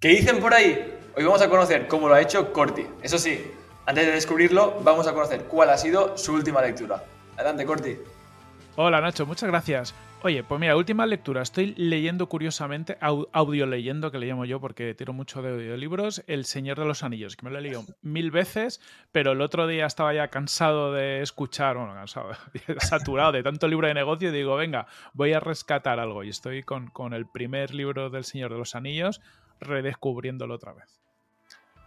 ¿Qué dicen por ahí? Hoy vamos a conocer cómo lo ha hecho Corti. Eso sí, antes de descubrirlo, vamos a conocer cuál ha sido su última lectura. Adelante, Corti. Hola Nacho, muchas gracias. Oye, pues mira, última lectura. Estoy leyendo curiosamente, audio leyendo, que le llamo yo porque tiro mucho de audiolibros, El Señor de los Anillos, que me lo he leído mil veces, pero el otro día estaba ya cansado de escuchar, bueno, cansado, saturado de tanto libro de negocio y digo, venga, voy a rescatar algo. Y estoy con, con el primer libro del Señor de los Anillos, redescubriéndolo otra vez.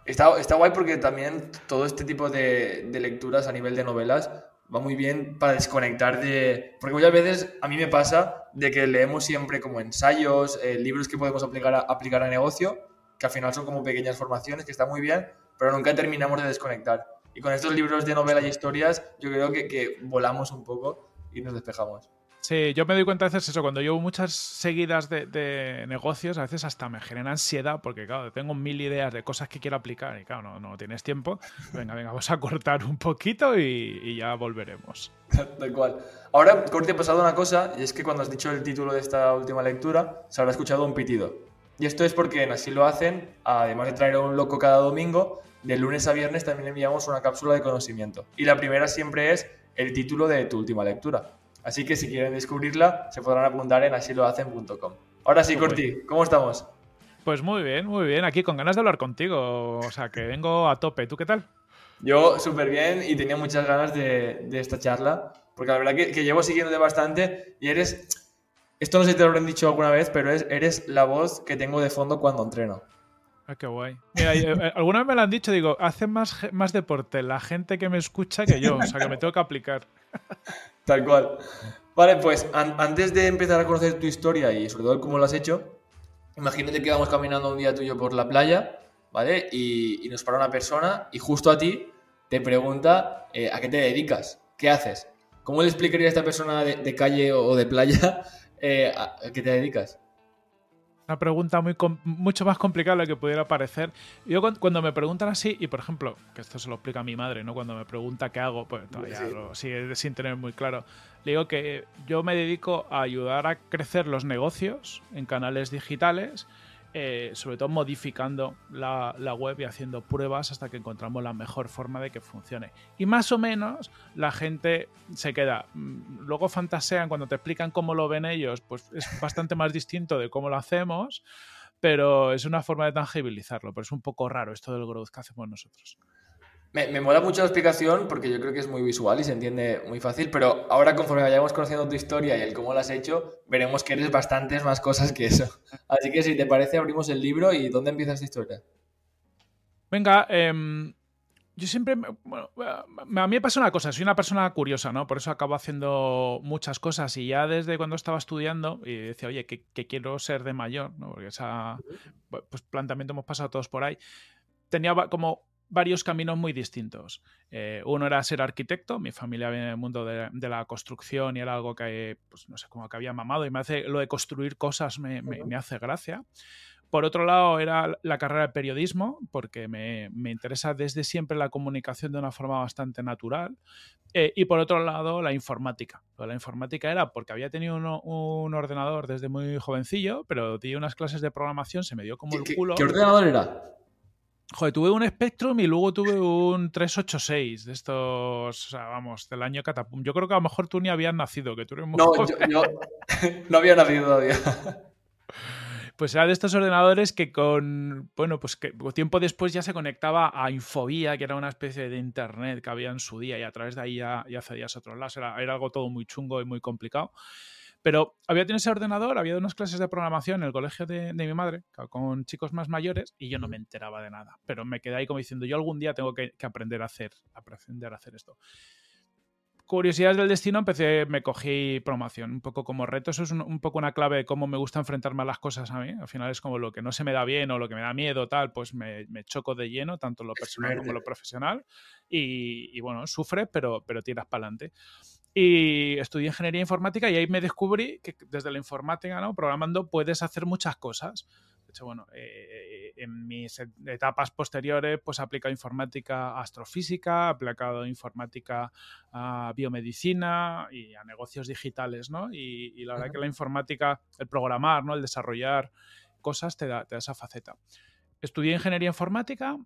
Está, está guay porque también todo este tipo de, de lecturas a nivel de novelas va muy bien para desconectar de... Porque muchas veces a mí me pasa de que leemos siempre como ensayos, eh, libros que podemos aplicar a, aplicar a negocio, que al final son como pequeñas formaciones, que está muy bien, pero nunca terminamos de desconectar. Y con estos libros de novela y historias, yo creo que, que volamos un poco y nos despejamos. Sí, yo me doy cuenta a veces eso, cuando llevo muchas seguidas de, negocios, a veces hasta me genera ansiedad porque, claro, tengo mil ideas de cosas que quiero aplicar y, claro, no, no tienes tiempo. Venga, venga, vamos a cortar un poquito y, ya volveremos. Tal cual. Ahora, Corti, ha pasado una cosa, y es que cuando has dicho el título de esta última lectura, se habrá escuchado un pitido. Y esto es porque en Así lo hacen, además de traer a un loco cada domingo, de lunes a viernes también enviamos una cápsula de conocimiento. Y la primera siempre es el título de tu última lectura. Así que si quieren descubrirla, se podrán apuntar en asilohacen.com. Ahora sí, Corti, ¿cómo estamos? Pues muy bien, muy bien. Aquí con ganas de hablar contigo. O sea, que vengo a tope. ¿Tú qué tal? Yo súper bien y tenía muchas ganas de, esta charla, porque la verdad que, que, llevo siguiéndote bastante y eres, esto no sé si te lo habrán dicho alguna vez, pero eres la voz que tengo de fondo cuando entreno. Ah, qué guay. Mira, eh, alguna vez me lo han dicho, digo, hace más, más deporte la gente que me escucha que yo, o sea, que me tengo que aplicar. Tal cual. Vale, pues antes de empezar a conocer tu historia y sobre todo cómo lo has hecho, imagínate que vamos caminando un día tuyo por la playa, ¿vale? Y, nos para una persona y justo a ti te pregunta eh, a qué te dedicas, qué haces. ¿Cómo le explicaría a esta persona de, calle o de playa eh, a qué te dedicas? Una pregunta muy mucho más complicada de lo que pudiera parecer. Yo cuando, me preguntan así, y por ejemplo, que esto se lo explica a mi madre, ¿no? Cuando me pregunta qué hago, pues todavía lo sigue sin tener muy claro. Le digo que yo me dedico a ayudar a crecer los negocios en canales digitales eh, sobre todo modificando la, web y haciendo pruebas hasta que encontramos la mejor forma de que funcione. Y más o menos la gente se queda. Mm, luego fantasean cuando te explican cómo lo ven ellos, pues es bastante más distinto de cómo lo hacemos, pero es una forma de tangibilizarlo, pero es un poco raro esto del growth que hacemos nosotros. Me, mola mucho la explicación porque yo creo que es muy visual y se entiende muy fácil, pero ahora conforme vayamos conociendo tu historia y el cómo lo has hecho, veremos que eres bastantes más cosas que eso. Así que si te parece, abrimos el libro y ¿dónde empieza esta historia? Venga, em, yo siempre, bueno, a mí me pasa una cosa, soy una persona curiosa, ¿no? Por eso acabo haciendo muchas cosas y ya desde cuando estaba estudiando y decía, oye, que, quiero ser de mayor, ¿no? Porque esa, pues planteamiento hemos pasado todos por ahí. Tenía como varios caminos muy distintos. Eh, uno era ser arquitecto, mi familia viene del mundo de, la construcción y era algo que, pues, no sé, como que había mamado y me hace, lo de construir cosas me, hace gracia. Por otro lado, era la carrera de periodismo, porque me, interesa desde siempre la comunicación de una forma bastante natural. Eh, y por otro lado, la informática. La informática era porque había tenido un ordenador desde muy jovencillo, pero di unas clases de programación, se me dio como el culo. ¿Qué ordenador era? Joder, tuve un Spectrum y luego tuve un 386 de estos, o sea, vamos, del año Catapum. Yo creo que a lo mejor tú ni habías nacido, que tú eres muy No, yo, no había nacido todavía. Pues era de estos ordenadores que con, bueno, pues que tiempo después ya se conectaba a Infobía, que era una especie de internet que había en su día y a través de ahí ya, ya accedías a otros lados. Era, era algo todo muy chungo y muy complicado. Pero había tenido ese ordenador, había unas clases de programación en el colegio de, mi madre, con chicos más mayores, y yo no me enteraba de nada. Pero me quedé ahí como diciendo, yo algún día tengo que, aprender a hacer, aprender a hacer esto. Curiosidades del destino, empecé, me cogí programación, un poco como reto. Eso es un, poco una clave de cómo me gusta enfrentarme a las cosas a mí. Al final es como lo que no se me da bien o lo que me da miedo, tal, pues me, choco de lleno, tanto lo personal como lo profesional. Y, bueno, sufre, pero, pero tiras para adelante. Y estudié ingeniería informática y ahí me descubrí que desde la informática, ¿no? Programando puedes hacer muchas cosas. De hecho, bueno, eh, en mis etapas posteriores, pues he aplicado informática a astrofísica, he aplicado informática a biomedicina y a negocios digitales, ¿no? Y, la verdad que la informática, el programar, ¿no? El desarrollar cosas te da, te da esa faceta. estudié ingeniería informática.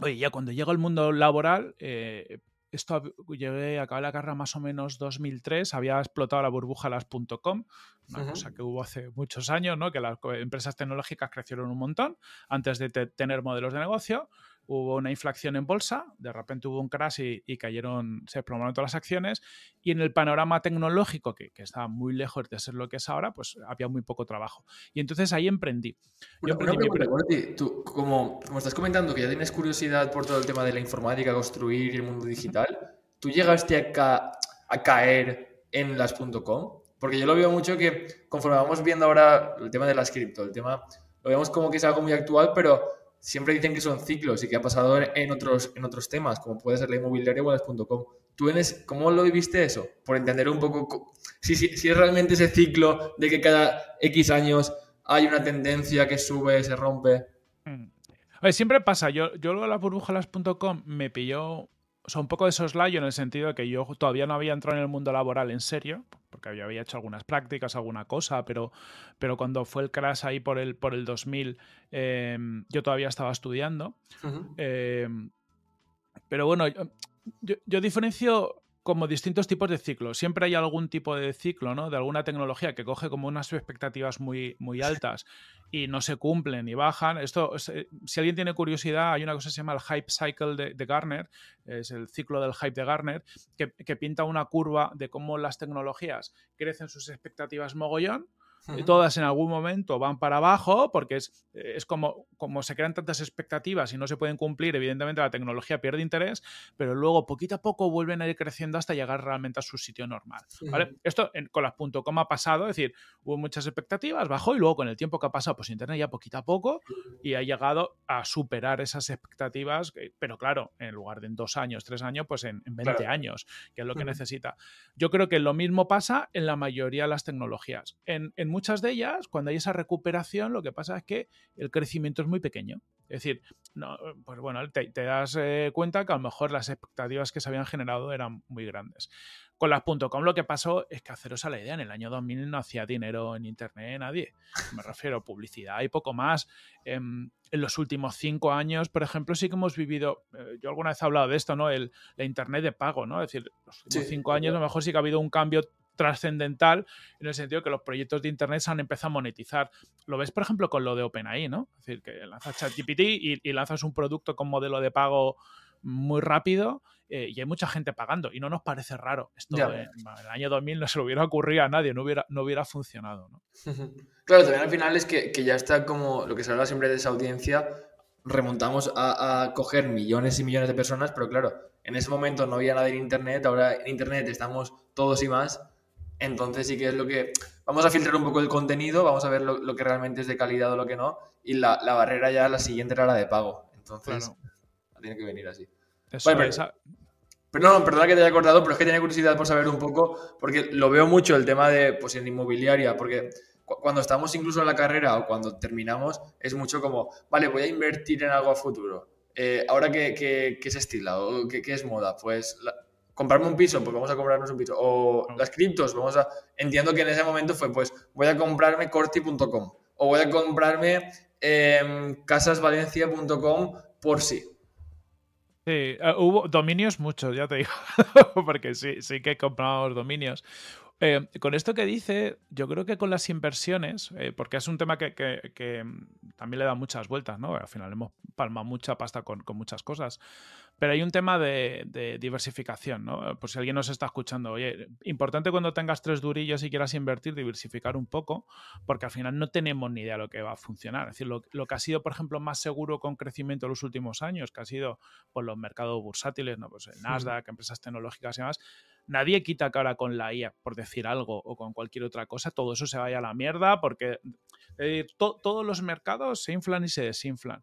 Oye, ya cuando llego al mundo laboral, eh, esto llegué, acabé la carrera más o menos 2003, había explotado la burbuja las .com, una cosa que hubo hace muchos años, ¿no? que las empresas tecnológicas crecieron un montón antes de tener modelos de negocio hubo una inflación en bolsa, de repente hubo un crash y, cayeron, se desplomaron todas las acciones, y en el panorama tecnológico, que, estaba muy lejos de ser lo que es ahora, pues había muy poco trabajo. Y entonces ahí emprendí. Yo emprendí tú, como, como estás comentando que ya tienes curiosidad por todo el tema de la informática, construir y el mundo digital, ¿tú llegaste a, a caer en las.com? Porque yo lo veo mucho que conforme vamos viendo ahora el tema de las cripto, el tema, lo vemos como que es algo muy actual, pero siempre dicen que son ciclos y que ha pasado en otros, en otros temas, como puede ser la inmobiliaria o las.com. ¿Tú cómo lo viviste eso? Por entender un poco si, si, si, es realmente ese ciclo de que cada X años hay una tendencia que sube, se rompe. Mm. A ver, siempre pasa. Yo, yo lo de la burbujalas.com me pilló o sea, un poco de soslayo en el sentido de que yo todavía no había entrado en el mundo laboral en serio, porque había, había hecho algunas prácticas, alguna cosa, pero, pero cuando fue el crash ahí por el, por el 2000, em, yo todavía estaba estudiando. Em, pero bueno, yo, yo, diferencio como distintos tipos de ciclos. Siempre hay algún tipo de ciclo, ¿no? De alguna tecnología que coge como unas expectativas muy, muy altas y no se cumplen y bajan. Esto, eh, si alguien tiene curiosidad, hay una cosa que se llama el hype cycle de, Garner, es el ciclo del hype de Garner, que, que pinta una curva de cómo las tecnologías crecen sus expectativas mogollón y todas en algún momento van para abajo porque es, es como, como se crean tantas expectativas y no se pueden cumplir, evidentemente la tecnología pierde interés, pero luego poquito a poco vuelven a ir creciendo hasta llegar realmente a su sitio normal. ¿vale? Esto en, con las .com ha pasado, es decir, hubo muchas expectativas, bajó y luego con el tiempo que ha pasado, pues Internet ya poquito a poco y ha llegado a superar esas expectativas, pero claro, en lugar de en dos años, tres años, pues en, 20 años, que es lo que necesita. Yo creo que lo mismo pasa en la mayoría de las tecnologías. En, en muchas de ellas, cuando hay esa recuperación, lo que pasa es que el crecimiento es muy pequeño. Es decir, no, pues bueno, te, das eh, cuenta que a lo mejor las expectativas que se habían generado eran muy grandes. Con las .com lo que pasó es que haceros a la idea, en el año 2000 no hacía dinero en Internet nadie. Me refiero a publicidad y poco más. Em, en, los últimos cinco años, por ejemplo, sí que hemos vivido, eh, yo alguna vez he hablado de esto, ¿no? El, la Internet de pago, ¿no? Es decir, los últimos cinco años a lo mejor sí que ha habido un cambio trascendental en el sentido que los proyectos de Internet se han empezado a monetizar. Lo ves, por ejemplo, con lo de OpenAI, ¿no? Es decir, que lanzas ChatGPT y, y lanzas un producto con modelo de pago muy rápido eh, y hay mucha gente pagando y no nos parece raro. Esto en, el año 2000 no se lo hubiera ocurrido a nadie, no hubiera, no hubiera funcionado. ¿no? claro, también al final es que, que, ya está como lo que se habla siempre de esa audiencia, remontamos a, a, coger millones y millones de personas, pero claro, en ese momento no había nada en Internet, ahora en Internet estamos todos y más entonces sí que es lo que... Vamos a filtrar un poco el contenido, vamos a ver lo, que realmente es de calidad o lo que no. Y la, barrera ya, la siguiente era la de pago. Entonces, tiene que venir así. pero, no, perdona que te haya acordado, pero es que tenía curiosidad por saber un poco, porque lo veo mucho el tema de, pues en inmobiliaria, porque cuando estamos incluso en la carrera o cuando terminamos, es mucho como, vale, voy a invertir en algo a futuro. Eh, ahora que, que, es estilo o que, es moda, pues comprarme un piso, pues vamos a comprarnos un piso. O las criptos, vamos a... Entiendo que en ese momento fue, pues voy a comprarme corti.com o voy a comprarme casasvalencia.com por sí. Sí, eh, hubo dominios muchos, ya te digo, porque sí, sí que compramos dominios. Eh, con esto que dice, yo creo que con las inversiones, eh, porque es un tema que, mm, también le da muchas vueltas, ¿no? Al final hemos palmado mucha pasta con, muchas cosas. Pero hay un tema de, diversificación, ¿no? Por si alguien nos está escuchando, oye, importante cuando tengas tres durillos y quieras invertir, diversificar un poco, porque al final no tenemos ni idea de lo que va a funcionar. Es decir, lo, que ha sido, por ejemplo, más seguro con crecimiento en los últimos años, que ha sido pues, los mercados bursátiles, ¿no? Pues el Nasdaq, empresas tecnológicas y demás, nadie quita cara con la IA, por decir algo, o con cualquier otra cosa, todo eso se vaya a la mierda porque todos los mercados se inflan y se desinflan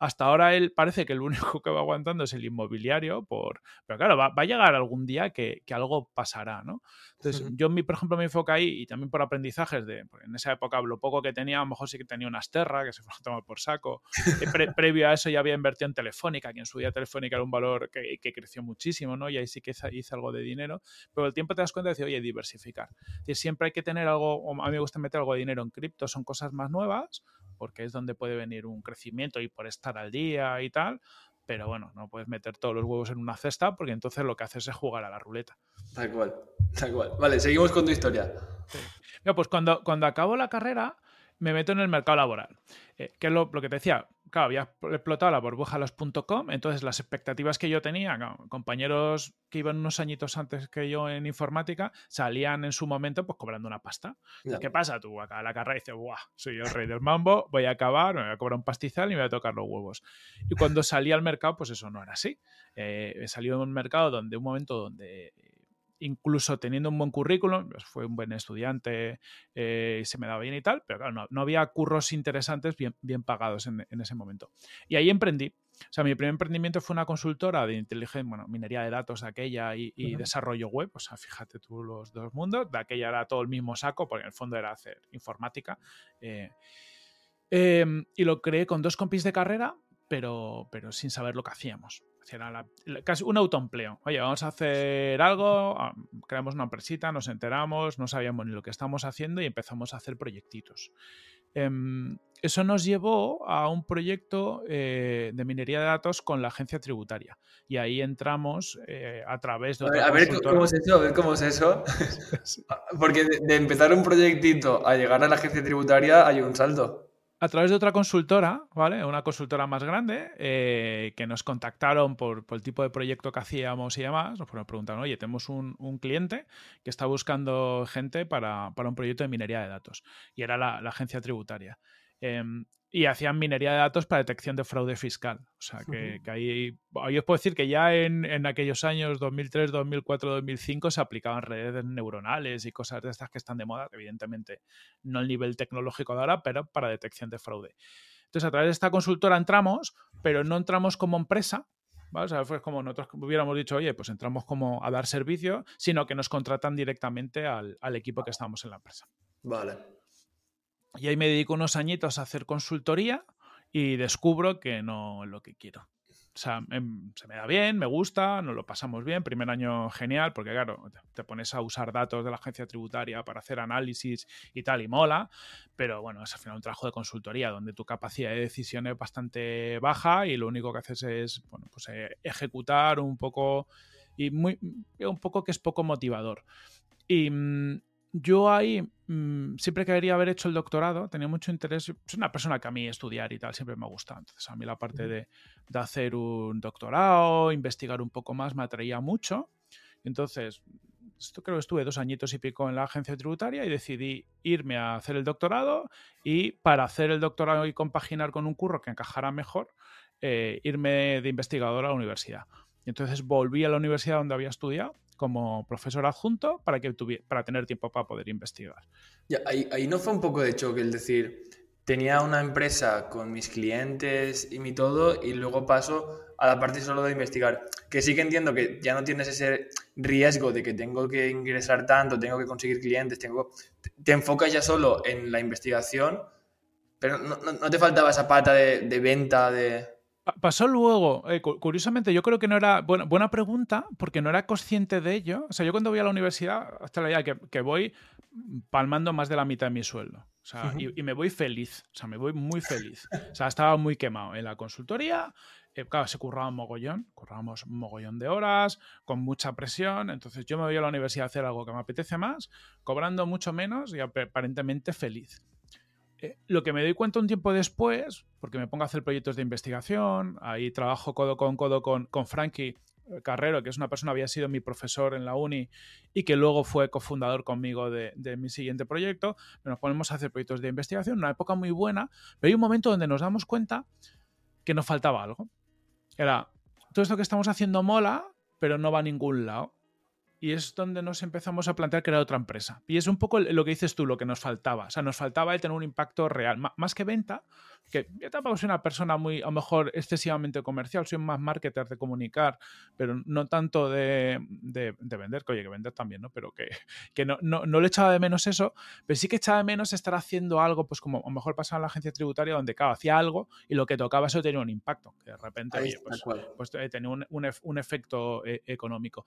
hasta ahora él parece que el único que va aguantando es el inmobiliario, por, pero claro, va, a llegar algún día que, algo pasará, ¿no? Entonces, yo, mi, por ejemplo, me enfoco ahí y también por aprendizajes de, en esa época lo poco que tenía, a lo mejor sí que tenía una Asterra, que se fue a tomar por saco. Eh, previo a eso ya había invertido en Telefónica, que en su día Telefónica era un valor que, creció muchísimo, ¿no? Y ahí sí que hice, algo de dinero, pero el tiempo te das cuenta de decir, oye, diversificar. siempre hay que tener algo, a mí me gusta meter algo de dinero en cripto, son cosas más nuevas, porque es donde puede venir un crecimiento y por estar al día y tal, pero bueno, no puedes meter todos los huevos en una cesta porque entonces lo que haces es jugar a la ruleta. Tal cual, tal cual. Vale, seguimos con tu historia. pues cuando, cuando acabo la carrera me meto en el mercado laboral. Eh, que es lo, que te decía, claro, había explotado la burbuja los.com, entonces las expectativas que yo tenía, compañeros que iban unos añitos antes que yo en informática, salían en su momento pues cobrando una pasta. ¿Qué pasa? Tú acá la carrera dices, ¡buah! Soy el rey del mambo, voy a acabar, me voy a cobrar un pastizal y me voy a tocar los huevos. Y cuando salí al mercado, pues eso no era así. Eh, he salido en un mercado donde, un momento donde incluso teniendo un buen currículum, pues fue un buen estudiante, eh, se me daba bien y tal, pero claro, no, había curros interesantes bien, bien pagados en, ese momento. Y ahí emprendí. O sea, mi primer emprendimiento fue una consultora de inteligencia, bueno, minería de datos de aquella y, desarrollo web. O sea, fíjate tú los dos mundos. De aquella era todo el mismo saco, porque en el fondo era hacer informática. Eh, em, y lo creé con dos compis de carrera, pero, pero sin saber lo que hacíamos. Casi un autoempleo. Oye, vamos a hacer algo, ah, creamos una empresita, nos enteramos, no sabíamos ni lo que estamos haciendo y empezamos a hacer proyectitos. Em, eso nos llevó a un proyecto eh, de minería de datos con la agencia tributaria. Y ahí entramos eh, a través de... A ver, cómo es eso, a ver cómo es eso. Porque de empezar un proyectito a llegar a la agencia tributaria hay un salto a través de otra consultora, ¿vale? Una consultora más grande, eh, que nos contactaron por, el tipo de proyecto que hacíamos y demás. Nos preguntaron, oye, tenemos un, cliente que está buscando gente para, un proyecto de minería de datos. Y era la, agencia tributaria. Em, y hacían minería de datos para detección de fraude fiscal. O sea, que, ahí, ahí, os puedo decir que ya en, aquellos años 2003, 2004, 2005 se aplicaban redes neuronales y cosas de estas que están de moda, evidentemente no al nivel tecnológico de ahora, pero para detección de fraude. Entonces, a través de esta consultora entramos, pero no entramos como empresa, ¿Vale? O sea, fue como nosotros hubiéramos dicho, oye, pues entramos como a dar servicio, sino que nos contratan directamente al, al equipo que estamos en la empresa. Vale. Y ahí me dedico unos añitos a hacer consultoría y descubro que no es lo que quiero. O sea, em, se me da bien, me gusta, nos lo pasamos bien. Primer año genial, porque claro, te pones a usar datos de la agencia tributaria para hacer análisis y tal, y mola. Pero bueno, es al final un trabajo de consultoría donde tu capacidad de decisión es bastante baja y lo único que haces es, bueno, pues eh, ejecutar un poco y muy, un poco que es poco motivador. Y, mm, yo ahí mm, siempre quería haber hecho el doctorado, tenía mucho interés. Soy una persona que a mí estudiar y tal siempre me ha gustado. Entonces, a mí la parte de, hacer un doctorado, investigar un poco más, me atraía mucho. Entonces, esto creo que estuve dos añitos y pico en la agencia tributaria y decidí irme a hacer el doctorado y para hacer el doctorado y compaginar con un curro que encajara mejor, eh, irme de investigador a la universidad. Y entonces volví a la universidad donde había estudiado como profesor adjunto para, que para tener tiempo para poder investigar. ahí, no fue un poco de choque el decir, tenía una empresa con mis clientes y mi todo y luego paso a la parte solo de investigar. Que sí que entiendo que ya no tienes ese riesgo de que tengo que ingresar tanto, tengo que conseguir clientes, tengo... te enfocas ya solo en la investigación, pero no, te faltaba esa pata de venta, de... Pasó luego, eh, curiosamente, yo creo que no era buena, buena pregunta porque no era consciente de ello. O sea, yo cuando voy a la universidad, hasta la idea que, que voy palmando más de la mitad de mi sueldo. O sea, y, me voy feliz. O sea, me voy muy feliz. O sea, estaba muy quemado en la consultoría. Eh, claro, se curraba mogollón, currábamos mogollón de horas, con mucha presión. Entonces yo me voy a la universidad a hacer algo que me apetece más, cobrando mucho menos y aparentemente feliz. Eh, lo que me doy cuenta un tiempo después, porque me pongo a hacer proyectos de investigación, ahí trabajo codo con codo con, con Frankie eh, Carrero, que es una persona, había sido mi profesor en la uni y que luego fue cofundador conmigo de, mi siguiente proyecto. Nos ponemos a hacer proyectos de investigación, una época muy buena, pero hay un momento donde nos damos cuenta que nos faltaba algo. Era, todo esto que estamos haciendo mola, pero no va a ningún lado. Y es donde nos empezamos a plantear crear otra empresa. Y es un poco lo que dices tú, lo que nos faltaba. O sea, nos faltaba el tener un impacto real. más que venta, que yo tampoco soy una persona muy, a lo mejor, excesivamente comercial, soy más marketer de comunicar, pero no tanto de, de, vender, que oye, que vender también, ¿no? Pero que, que no, no, no, le echaba de menos eso, pero sí que echaba de menos estar haciendo algo, pues como a lo mejor pasaba en la agencia tributaria, donde, claro, hacía algo y lo que tocaba eso tenía un impacto, que de repente, oye, pues, pues eh, tenía un, un, un efecto eh, económico.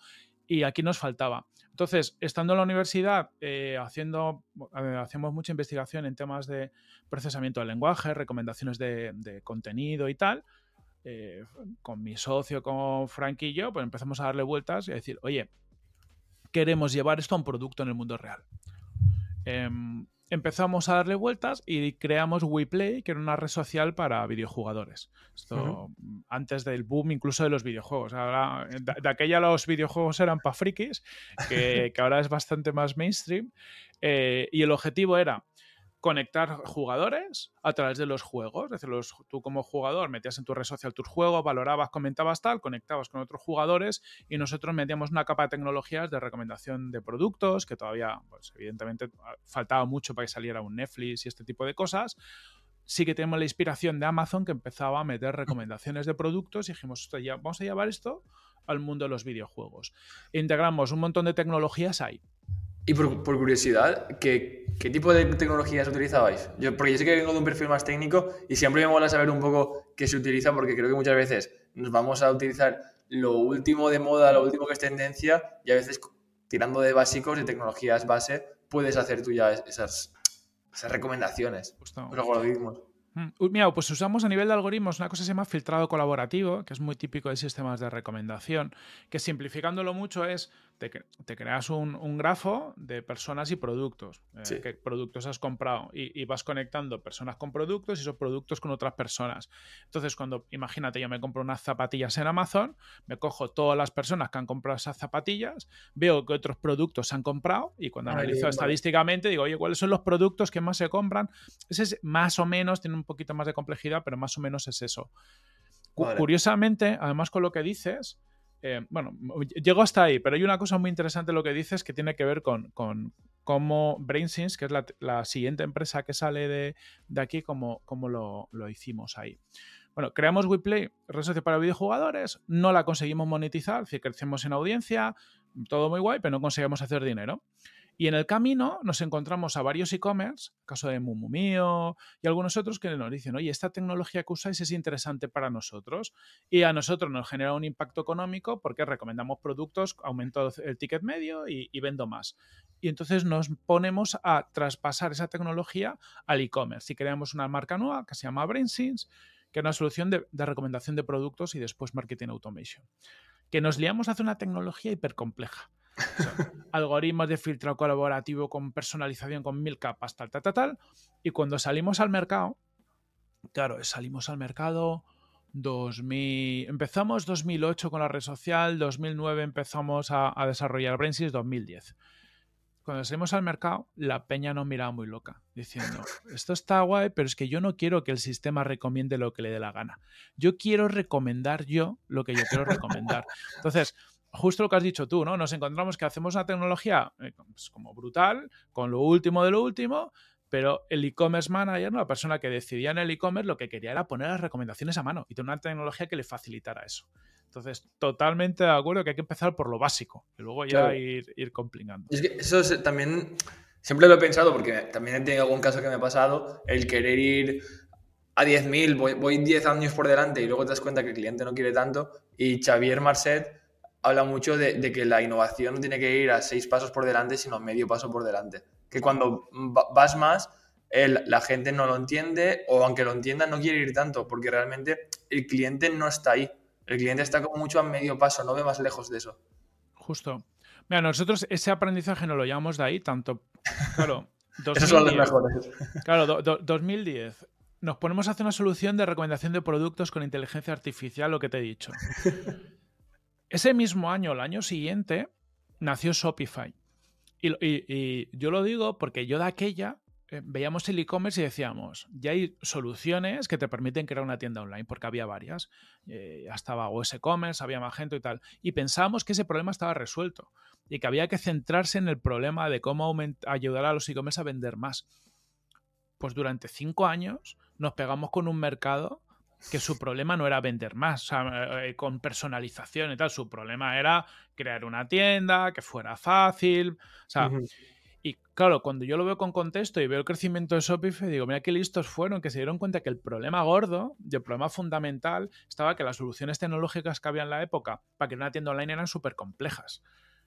Y aquí nos faltaba. Entonces, estando en la universidad, eh, haciendo, hacemos mucha investigación en temas de procesamiento del lenguaje, recomendaciones de, contenido y tal, eh, con mi socio, con Frank y yo, pues empezamos a darle vueltas y a decir, oye, queremos llevar esto a un producto en el mundo real. Em, empezamos a darle vueltas y creamos WePlay, que era una red social para videojugadores. Esto antes del boom incluso de los videojuegos. Ahora, de, aquella los videojuegos eran para frikis, que, que, ahora es bastante más mainstream. Eh, y el objetivo era conectar jugadores a través de los juegos. Es decir, tú como jugador metías en tu red social tus juegos, valorabas, comentabas tal, conectabas con otros jugadores y nosotros metíamos una capa de tecnologías de recomendación de productos, que todavía, pues evidentemente, faltaba mucho para que saliera un Netflix y este tipo de cosas. Sí que tenemos la inspiración de Amazon que empezaba a meter recomendaciones de productos y dijimos, vamos a llevar esto al mundo de los videojuegos. Integramos un montón de tecnologías ahí. Y por, curiosidad, ¿qué, ¿qué, tipo de tecnologías utilizabais? Yo, porque yo sé que vengo de un perfil más técnico y siempre me mola saber un poco qué se utiliza porque creo que muchas veces nos vamos a utilizar lo último de moda, lo último que es tendencia y a veces tirando de básicos, de tecnologías base, puedes hacer tú ya esas, esas recomendaciones, los algoritmos. Mm, mira, pues usamos a nivel de algoritmos una cosa que se llama filtrado colaborativo, que es muy típico de sistemas de recomendación, que simplificándolo mucho es, te, te creas un, grafo de personas y productos, eh, qué productos has comprado, y, vas conectando personas con productos y esos productos con otras personas. Entonces, cuando, imagínate, yo me compro unas zapatillas en Amazon, me cojo todas las personas que han comprado esas zapatillas, veo que otros productos se han comprado, y cuando analizo estadísticamente digo, oye, ¿cuáles son los productos que más se compran? Ese es más o menos, tiene un un poquito más de complejidad, pero más o menos es eso. Curiosamente, además con lo que dices, eh, bueno, llego hasta ahí, pero hay una cosa muy interesante lo que dices que tiene que ver con, con cómo BrainSense, que es la, siguiente empresa que sale de, aquí, cómo, cómo lo, lo, hicimos ahí. Bueno, creamos WePlay, red social para videojugadores, no la conseguimos monetizar, es crecemos en audiencia, todo muy guay, pero no conseguimos hacer dinero. Y en el camino nos encontramos a varios e-commerce, caso de Mumumio y algunos otros que nos dicen, oye, esta tecnología que usáis es interesante para nosotros y a nosotros nos genera un impacto económico porque recomendamos productos, aumento el ticket medio y, vendo más. Y entonces nos ponemos a traspasar esa tecnología al e-commerce y creamos una marca nueva que se llama BrainSense, que es una solución de, recomendación de productos y después marketing automation. Que nos liamos a hacer una tecnología hipercompleja algoritmos de filtro colaborativo con personalización con mil capas, tal, tal, tal. Y cuando salimos al mercado, claro, salimos al mercado 2000, empezamos 2008 con la red social, 2009 empezamos a, desarrollar Brainsys, 2010. Cuando salimos al mercado, la peña nos miraba muy loca, diciendo, esto está guay, pero es que yo no quiero que el sistema recomiende lo que le dé la gana. Yo quiero recomendar yo lo que yo quiero recomendar. Entonces, justo lo que has dicho tú, ¿no? Nos encontramos que hacemos una tecnología eh, pues, como brutal, con lo último de lo último, pero el e-commerce manager, la persona que decidía en el e-commerce, lo que quería era poner las recomendaciones a mano y tener una tecnología que le facilitara eso. Entonces, totalmente de acuerdo que hay que empezar por lo básico y luego ya ir, ir complicando. Es que eso también, siempre lo he pensado porque también he tenido algún caso que me ha pasado, el querer ir a 10.000, voy, voy 10 años por delante y luego te das cuenta que el cliente no quiere tanto y Xavier Marcet habla mucho de, que la innovación no tiene que ir a seis pasos por delante, sino medio paso por delante. Que cuando vas más, la gente no lo entiende o aunque lo entienda no quiere ir tanto, porque realmente el cliente no está ahí. El cliente está como mucho a medio paso, no ve más lejos de eso. Justo. Mira, nosotros ese aprendizaje no lo llamamos de ahí, tanto, claro, Esos son los mejores. Claro, 2010. Nos ponemos a hacer una solución de recomendación de productos con inteligencia artificial, lo que te he dicho. Ese mismo año, el año siguiente, nació Shopify. Y, yo lo digo porque yo de aquella eh, veíamos el e-commerce y decíamos, ya hay soluciones que te permiten crear una tienda online, porque había varias. Eh, ya estaba OS Commerce, había Magento y tal. Y pensábamos que ese problema estaba resuelto y que había que centrarse en el problema de cómo ayudar a los e-commerce a vender más. pues durante cinco años nos pegamos con un mercado que su problema no era vender más, o sea, eh, con personalización y tal, su problema era crear una tienda, que fuera fácil, o sea, y claro, cuando yo lo veo con contexto y veo el crecimiento de Shopify, digo, mira qué listos fueron, que se dieron cuenta que el problema gordo y el problema fundamental estaba que las soluciones tecnológicas que había en la época para que una tienda online eran súper complejas.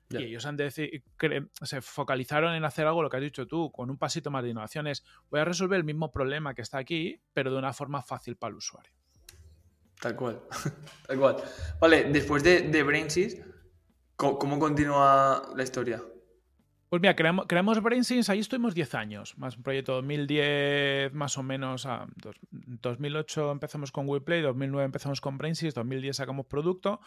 Y ellos han se focalizaron en hacer algo, lo que has dicho tú, con un pasito más de innovaciones. Voy a resolver el mismo problema que está aquí, pero de una forma fácil para el usuario. Tal cual. Tal cual. Vale, después de, de Brainsys, ¿cómo, continúa la historia? Pues mira, creamos, creamos BrainSense, ahí estuvimos 10 años, más un proyecto 2010 más o menos, a 2008 empezamos con WePlay, 2009 empezamos con BrainSense, 2010 sacamos producto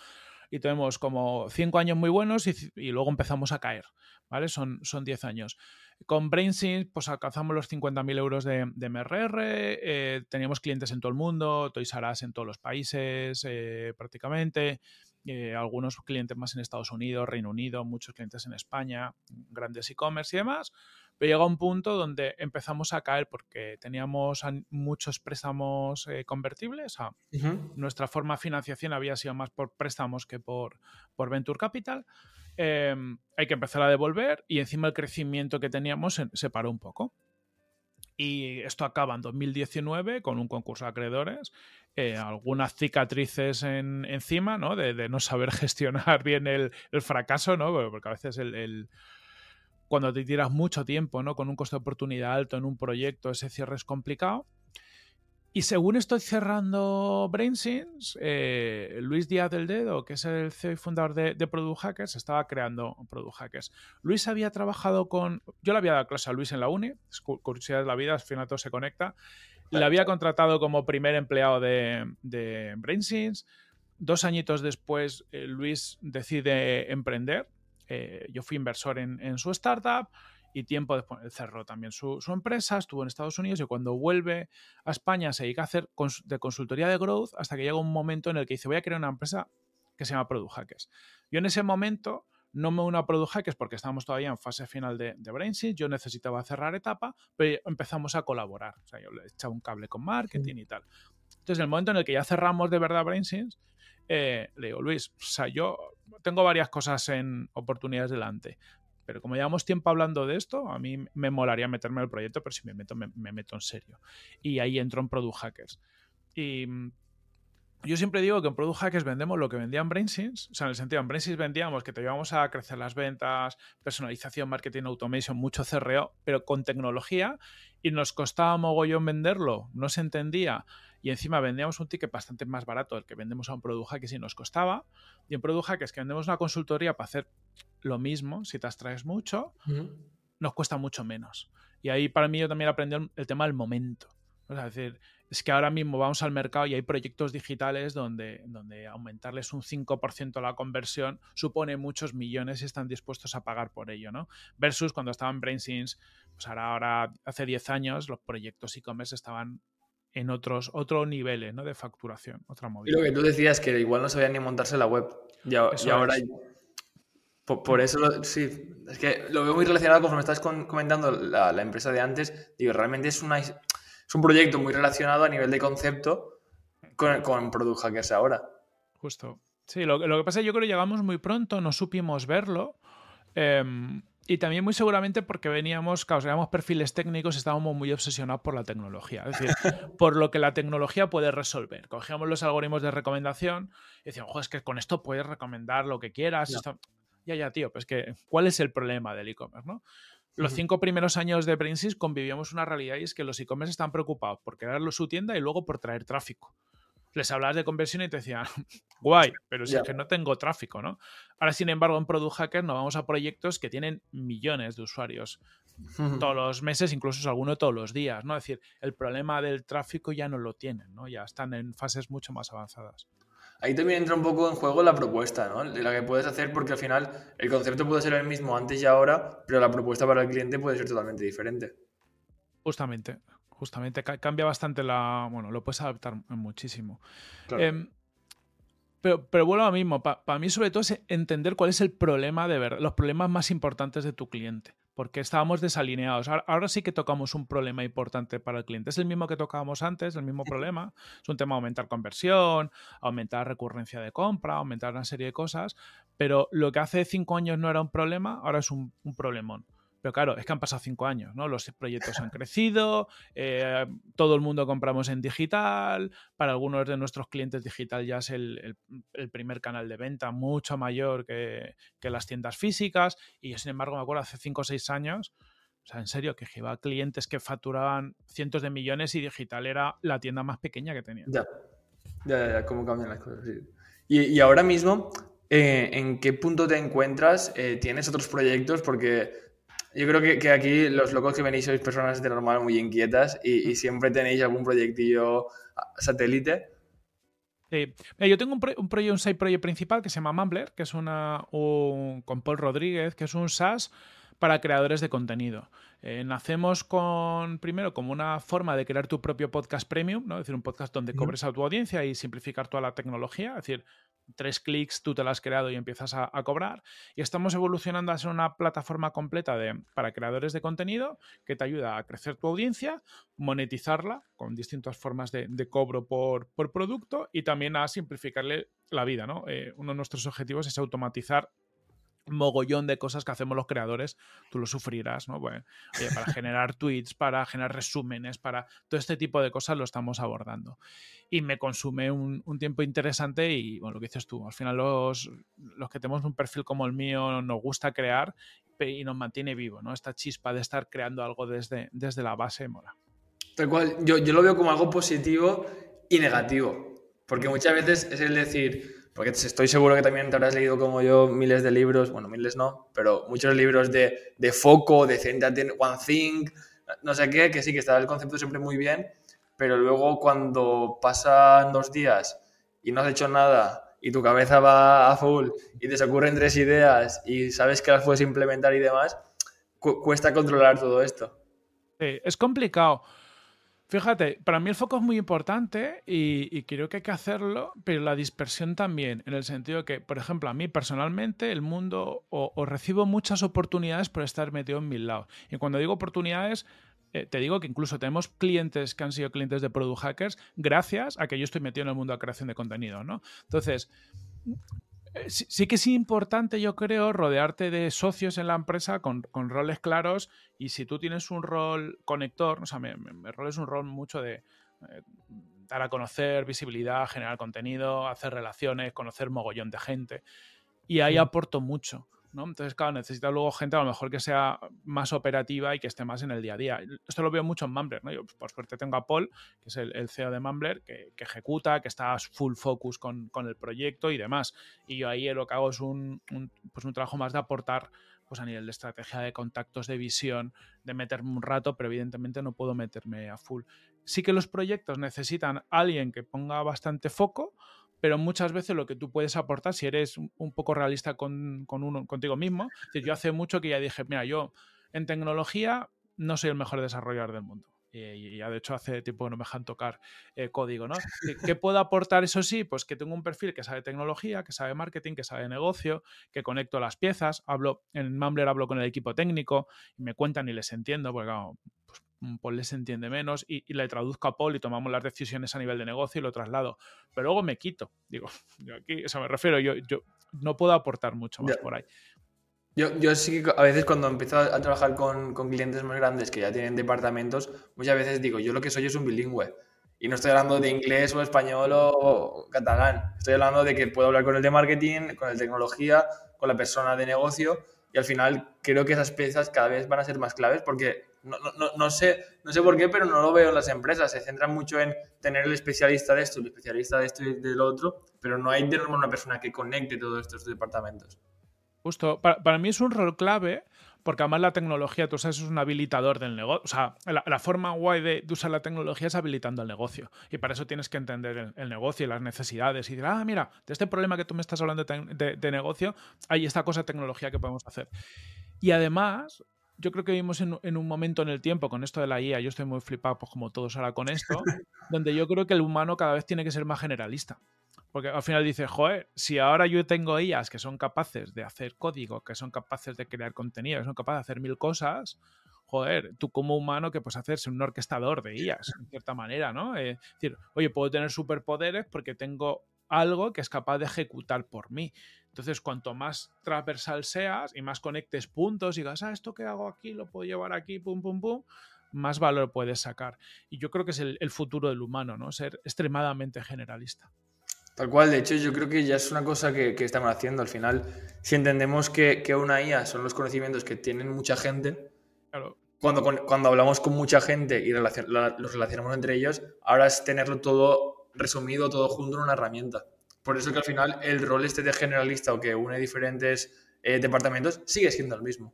y tenemos como 5 años muy buenos y, luego empezamos a caer, ¿vale? Son, son 10 años. Con BrainSense pues alcanzamos los 50.000 euros de, MRR, eh, teníamos clientes en todo el mundo, Toys R Us en todos los países eh, prácticamente, eh, algunos clientes más en Estados Unidos, Reino Unido, muchos clientes en España, grandes e-commerce y demás. Pero llega un punto donde empezamos a caer porque teníamos muchos préstamos eh, convertibles. Nuestra forma de financiación había sido más por préstamos que por, por Venture Capital. Em, hay que empezar a devolver y encima el crecimiento que teníamos se paró un poco. Y esto acaba en 2019 con un concurso de acreedores, eh, algunas cicatrices en, encima, ¿no? De, no saber gestionar bien el, fracaso, ¿no? Porque a veces el, cuando te tiras mucho tiempo, ¿no? Con un costo de oportunidad alto en un proyecto, ese cierre es complicado. Y según estoy cerrando BrainSins, eh, Luis Díaz del Dedo, que es el CEO y fundador de, Product Hackers, estaba creando Product Hackers. Luis había trabajado con. Yo le había dado clase a Luis en la uni, es curiosidad de la vida, al final todo se conecta. Le había contratado como primer empleado de, de BrainSins. Dos añitos después, eh, Luis decide emprender. Eh, yo fui inversor en, en su startup y tiempo después cerró también su, empresa, estuvo en Estados Unidos y cuando vuelve a España se dedica a hacer de consultoría de growth hasta que llega un momento en el que dice voy a crear una empresa que se llama Product Hackers. Yo en ese momento no me uno a Product Hackers porque estábamos todavía en fase final de, de yo necesitaba cerrar etapa, pero empezamos a colaborar. O sea, yo le he echado un cable con marketing y tal. Entonces, en el momento en el que ya cerramos de verdad BrainSense, eh, le digo, Luis, o sea, yo tengo varias cosas en oportunidades delante. Pero como llevamos tiempo hablando de esto, a mí me molaría meterme al proyecto, pero si me meto, me, meto en serio. Y ahí entro en Product Hackers. Y mm, yo siempre digo que en Product Hackers vendemos lo que vendían BrainSense. O sea, en el sentido, en BrainSense vendíamos que te llevamos a crecer las ventas, personalización, marketing, automation, mucho CRO, pero con tecnología. Y nos costaba mogollón venderlo, no se entendía. Y encima vendíamos un ticket bastante más barato del que vendemos a un Product Hackers y nos costaba. Y en Product Hackers que vendemos una consultoría para hacer lo mismo, si te abstraes mucho, nos cuesta mucho menos. Y ahí para mí yo también aprendí el tema del momento. es decir, es que ahora mismo vamos al mercado y hay proyectos digitales donde, donde aumentarles un 5% la conversión supone muchos millones y están dispuestos a pagar por ello, ¿no? Versus cuando estaban BrainSins, pues ahora, ahora hace 10 años los proyectos e-commerce estaban en otros, otros niveles ¿no? de facturación, otra movida. Y lo que tú decías, que igual no sabían ni montarse la web. Y, ahora, por, eso, sí, es que lo veo muy relacionado conforme estás comentando la, empresa de antes. Digo, realmente es, una, es un proyecto muy relacionado a nivel de concepto con, con Product Hackers ahora. Justo. Sí, lo, que pasa es que yo creo que llegamos muy pronto, no supimos verlo. Em, y también muy seguramente porque veníamos, claro, perfiles técnicos y estábamos muy obsesionados por la tecnología. Es decir, por lo que la tecnología puede resolver. Cogíamos los algoritmos de recomendación y decíamos, es que con esto puedes recomendar lo que quieras. Ya, ya, tío, pues que, ¿cuál es el problema del e-commerce, no? Los cinco primeros años de Princess convivíamos una realidad y es que los e-commerce están preocupados por crear su tienda y luego por traer tráfico. Les hablabas de conversión y te decían, guay, pero si es que no tengo tráfico, ¿no? Ahora, sin embargo, en Product Hacker nos vamos a proyectos que tienen millones de usuarios todos los meses, incluso alguno todos los días, ¿no? Es decir, el problema del tráfico ya no lo tienen, ¿no? Ya están en fases mucho más avanzadas. Ahí también entra un poco en juego la propuesta, ¿no? De la que puedes hacer, porque al final el concepto puede ser el mismo antes y ahora, pero la propuesta para el cliente puede ser totalmente diferente. Justamente, justamente cambia bastante la. Bueno, lo puedes adaptar muchísimo. Em, pero, pero vuelvo a lo mismo. Para mí, sobre todo, es entender cuál es el problema de verdad, los problemas más importantes de tu cliente. porque estábamos desalineados. Ahora, sí que tocamos un problema importante para el cliente. Es el mismo que tocábamos antes, el mismo problema. Es un tema aumentar conversión, aumentar recurrencia de compra, aumentar una serie de cosas, pero lo que hace cinco años no era un problema, ahora es un, un problemón. Pero claro, es que han pasado cinco años, ¿no? Los proyectos han crecido, eh, todo el mundo compramos en digital, para algunos de nuestros clientes digital ya es el, primer canal de venta mucho mayor que, las tiendas físicas y yo sin embargo me acuerdo hace cinco o seis años, o sea, en serio, que llevaba clientes que facturaban cientos de millones y digital era la tienda más pequeña que tenía. Ya, ya, ya, cómo cambian las cosas. Y, ahora mismo, eh, ¿en qué punto te encuentras? Eh, ¿Tienes otros proyectos? Porque yo creo que, aquí los locos que venís sois personas de normal muy inquietas y, siempre tenéis algún proyectillo satélite. Sí. yo tengo un, un, proyecto, un side project principal que se llama Mumbler, que es una, un, con Paul Rodríguez, que es un SaaS para creadores de contenido. Eh, nacemos con, primero, como una forma de crear tu propio podcast premium, ¿no? es decir, un podcast donde cobres a tu audiencia y simplificar toda la tecnología, es decir, tres clics tú te la has creado y empiezas a, cobrar. Y estamos evolucionando a ser una plataforma completa de, para creadores de contenido que te ayuda a crecer tu audiencia, monetizarla con distintas formas de, cobro por, producto y también a simplificarle la vida. ¿no? Eh, uno de nuestros objetivos es automatizar mogollón de cosas que hacemos los creadores, tú lo sufrirás, ¿no? Bueno, para generar tweets, para generar resúmenes, para todo este tipo de cosas lo estamos abordando. Y me consume un, tiempo interesante y, bueno, lo que dices tú, al final los, los que tenemos un perfil como el mío nos gusta crear y nos mantiene vivo, ¿no? Esta chispa de estar creando algo desde, desde la base mola. Tal cual, yo, yo lo veo como algo positivo y negativo, porque muchas veces es el decir, porque estoy seguro que también te habrás leído como yo miles de libros, bueno, miles no, pero muchos libros de, de foco, de Céntrate One Thing, no sé qué, que sí, que está el concepto siempre muy bien, pero luego cuando pasan dos días y no has hecho nada y tu cabeza va a full y te se ocurren tres ideas y sabes que las puedes implementar y demás, cuesta controlar todo esto. Sí, es complicado. Fíjate, para mí el foco es muy importante y, creo que hay que hacerlo, pero la dispersión también, en el sentido que, por ejemplo, a mí personalmente el mundo o, recibo muchas oportunidades por estar metido en mil lados. Y cuando digo oportunidades, eh, te digo que incluso tenemos clientes que han sido clientes de Product Hackers gracias a que yo estoy metido en el mundo de creación de contenido, ¿no? Entonces, eh, sí, que es importante, yo creo, rodearte de socios en la empresa con, roles claros y si tú tienes un rol conector, o sea, mi, rol es un rol mucho de eh, dar a conocer, visibilidad, generar contenido, hacer relaciones, conocer mogollón de gente y ahí aporto mucho. Entonces, claro, necesita luego gente a lo mejor que sea más operativa y que esté más en el día a día. Esto lo veo mucho en Mumbler, ¿no? Yo, pues, por suerte tengo a Paul, que es el, CEO de Mumbler, que, ejecuta, que está full focus con, el proyecto y demás. Y yo ahí lo que hago es un, pues un trabajo más de aportar pues a nivel de estrategia de contactos, de visión, de meterme un rato, pero evidentemente no puedo meterme a full. Sí que los proyectos necesitan alguien que ponga bastante foco, pero muchas veces lo que tú puedes aportar, si eres un poco realista con, uno, contigo mismo, yo hace mucho que ya dije, mira, yo en tecnología no soy el mejor desarrollador del mundo. Y ya de hecho hace tiempo que no me dejan tocar eh, código, ¿no? ¿Qué, puedo aportar? Eso sí, pues que tengo un perfil que sabe tecnología, que sabe marketing, que sabe negocio, que conecto las piezas, hablo, en Mumbler hablo con el equipo técnico y me cuentan y les entiendo, porque claro, Mm, Paul les entiende menos y, le traduzco a Paul y tomamos las decisiones a nivel de negocio y lo traslado. Pero luego me quito. Digo, yo aquí, eso me refiero, yo, yo no puedo aportar mucho más por ahí. Yo, yo sí que a veces cuando empiezo a trabajar con, con, clientes más grandes que ya tienen departamentos, muchas veces digo, yo lo que soy es un bilingüe. Y no estoy hablando de inglés o español o catalán. Estoy hablando de que puedo hablar con el de marketing, con el de tecnología, con la persona de negocio. Y al final creo que esas piezas cada vez van a ser más claves porque no, no, no, sé, no sé por qué, pero no lo veo en las empresas. Se centran mucho en tener el especialista de esto, el especialista de esto y del otro, pero no hay de normal una persona que conecte todos estos departamentos. Justo, para, mí es un rol clave porque además la tecnología, tú sabes, es un habilitador del negocio. O sea, la, forma guay de, usar la tecnología es habilitando el negocio. Y para eso tienes que entender el, negocio y las necesidades. Y decir, ah, mira, de este problema que tú me estás hablando de, de negocio, hay esta cosa de tecnología que podemos hacer. Y además, yo creo que vivimos en, un momento en el tiempo con esto de la IA, yo estoy muy flipado, pues como todos ahora con esto, donde yo creo que el humano cada vez tiene que ser más generalista. Porque al final dices, joder, si ahora yo tengo IAs que son capaces de hacer código, que son capaces de crear contenido, que son capaces de hacer mil cosas, joder, tú como humano que puedes hacerse un orquestador de IAs, en cierta manera, ¿no? es decir, oye, puedo tener superpoderes porque tengo algo que es capaz de ejecutar por mí. Entonces, cuanto más transversal seas y más conectes puntos y digas, ah, esto que hago aquí lo puedo llevar aquí, pum, pum, pum, más valor puedes sacar. Y yo creo que es el, futuro del humano, ¿no? Ser extremadamente generalista. Tal cual, de hecho, yo creo que ya es una cosa que, estamos haciendo. Al final, si entendemos que, una IA son los conocimientos que tienen mucha gente, cuando, cuando hablamos con mucha gente y los relacionamos entre ellos, ahora es tenerlo todo resumido, todo junto en una herramienta. Por eso que al final el rol este de generalista o que une diferentes eh, departamentos sigue siendo el mismo.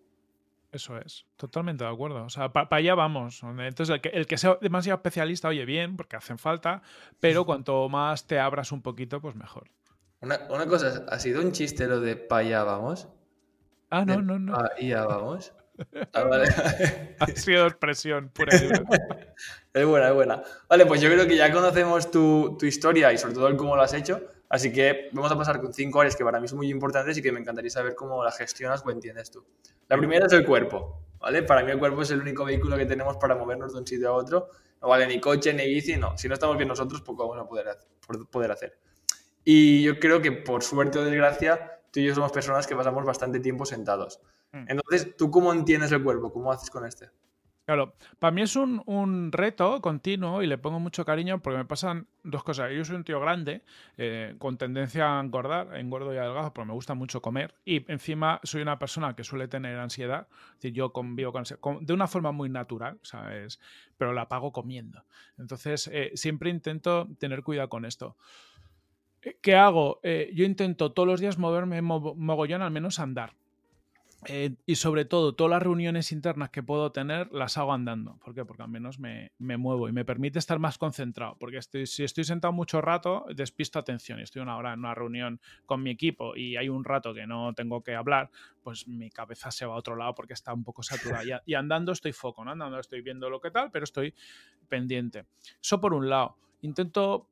Eso es, totalmente de acuerdo. O sea, para allá vamos. Entonces, el que, sea demasiado especialista, oye, bien, porque hacen falta, pero cuanto más te abras un poquito, pues mejor. Una, cosa, ¿ha sido un chiste lo de para allá vamos? Ah, no, no, no. Pa allá vamos. Ah, vale. ha sido expresión pura y es buena, es buena. Vale, pues yo creo que ya conocemos tu, tu historia y sobre todo el cómo lo has hecho. Así que vamos a pasar con cinco áreas que para mí son muy importantes y que me encantaría saber cómo las gestionas o entiendes tú. La primera es el cuerpo, ¿vale? Para mí el cuerpo es el único vehículo que tenemos para movernos de un sitio a otro. No vale ni coche, ni bici, no. Si no estamos bien nosotros, poco vamos a poder hacer, poder hacer. Y yo creo que por suerte o desgracia, tú y yo somos personas que pasamos bastante tiempo sentados. Mm. Entonces, ¿tú cómo entiendes el cuerpo? ¿Cómo haces con este? Claro, para mí es un, reto continuo y le pongo mucho cariño porque me pasan dos cosas. Yo soy un tío grande, eh, con tendencia a engordar, engordo y adelgazo porque me gusta mucho comer y encima soy una persona que suele tener ansiedad. Es decir, yo convivo con, de una forma muy natural, ¿sabes? Pero la pago comiendo. Entonces, eh, siempre intento tener cuidado con esto. Eh, ¿Qué hago? yo intento todos los días moverme mogollón, al menos andar. Eh, y sobre todo, todas las reuniones internas que puedo tener las hago andando. ¿Por qué? Porque al menos me, muevo y me permite estar más concentrado. Porque si estoy sentado mucho rato, despisto atención. Y estoy una hora en una reunión con mi equipo y hay un rato que no tengo que hablar, pues mi cabeza se va a otro lado porque está un poco saturada. Y, andando estoy foco, ¿no? Andando estoy viendo lo que tal, pero estoy pendiente. Eso por un lado. Intento